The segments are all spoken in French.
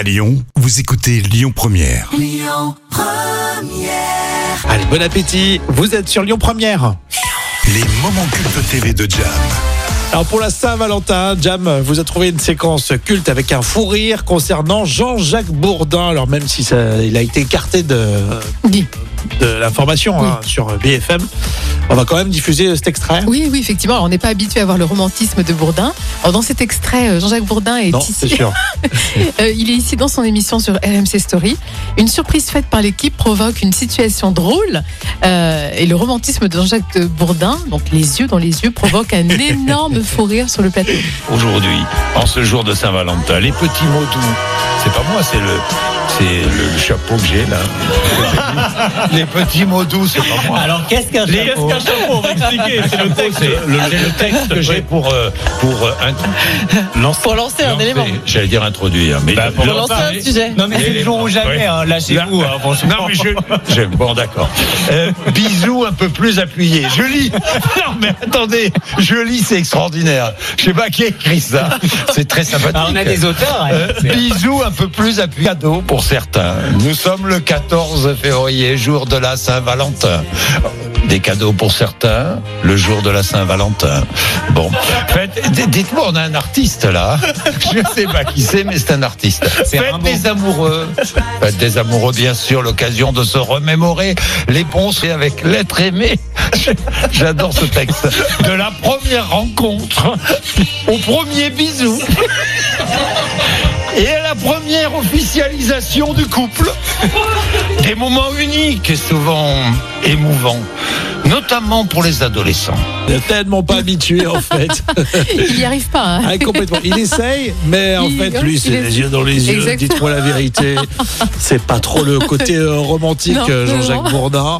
À Lyon, vous écoutez Lyon Première. Allez, bon appétit. Vous êtes sur Lyon Première. Les moments cultes TV de Jam. Alors pour la Saint-Valentin, Jam vous a trouvé une séquence culte avec un fou rire concernant Jean-Jacques Bourdin. Alors même si ça, il a été écarté de, Oui. De l'information hein, sur BFM, on va quand même diffuser cet extrait. Oui, oui, effectivement. Alors, on n'est pas habitué à voir le romantisme de Bourdin. Alors, dans cet extrait, euh, Jean-Jacques Bourdin est Non, ici. c'est sûr. Euh, il est ici dans son émission sur RMC Story. Une surprise faite par l'équipe provoque une situation drôle. Euh, et le romantisme de Jean-Jacques Bourdin, donc les yeux dans les yeux, provoque un énorme fou rire sur le plateau. aujourd'hui, en ce jour de Saint-Valentin. Les petits mots doux. C'est pas moi, c'est le, c'est le chapeau que j'ai là. Les petits mots doux, c'est pas moi. Alors qu'est-ce qu'un chapeau qu'est-ce qu'un chapeau On va expliquer. C'est le texte, le, c'est le texte que j'ai pour euh, pour euh, int- Pour lancer un lancer- élément. J'allais dire introduire, mais Bah, pour Pour lancer un sujet. Non mais c'est le jour ou jamais, hein, lâchez-vous. hein, franchement. Non mais je, j'aime. Bon d'accord. Euh, bisous un peu plus appuyés. Je lis. Non mais attendez, je lis, c'est extraordinaire. Je sais pas qui a écrit ça. C'est très sympathique. Ah, on a des auteurs. hein. Euh, bisous un peu plus appuyés. Cadeau pour certains. Nous sommes le 14 février, jour de la Saint-Valentin. Des cadeaux pour certains, le jour de la Saint-Valentin. Bon, dites-moi, on a un artiste là. Je sais pas qui c'est, mais c'est un artiste. Faites Rimbaud. des amoureux. Faites des amoureux, bien sûr, l'occasion de se remémorer les bons faits avec l'être aimé. J'adore ce texte. De la première rencontre au premier bisou. Et à la première officialisation du couple, des moments uniques et souvent émouvants, notamment pour les adolescents. Il est tellement pas habitué en fait. Il n'y arrive pas. hein. Ah, complètement. Il essaye, mais en Il- fait, lui, c'est est- les yeux dans les yeux. Dites-moi la vérité. C'est pas trop le côté euh, romantique, euh, Jean-Jacques. Bourdin.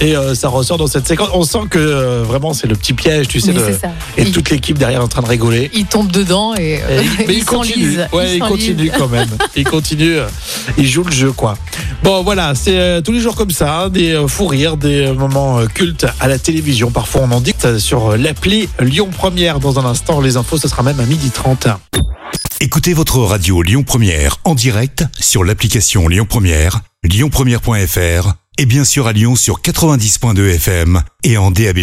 Et euh, ça ressort dans cette séquence. On sent que euh, vraiment, c'est le petit piège, tu sais. Mais le-. Et Il- toute l'équipe derrière en train de rigoler. Il tombe dedans et, Et euh, il- mais il, continue. Ouais, il, continue quand même. Il continue. Il joue le jeu, quoi. Bon, voilà, c'est euh, tous les jours comme ça, hein, des euh, fous rires, des euh, moments euh, cultes à la télévision. Parfois, on en dicte sur euh, l'appli Lyon Première. Dans un instant, les infos, ce sera même à 12h30. Écoutez votre radio Lyon Première en direct sur l'application Lyon Première, lyonpremière.fr et bien sûr à Lyon sur 90.2 FM et en DAB+.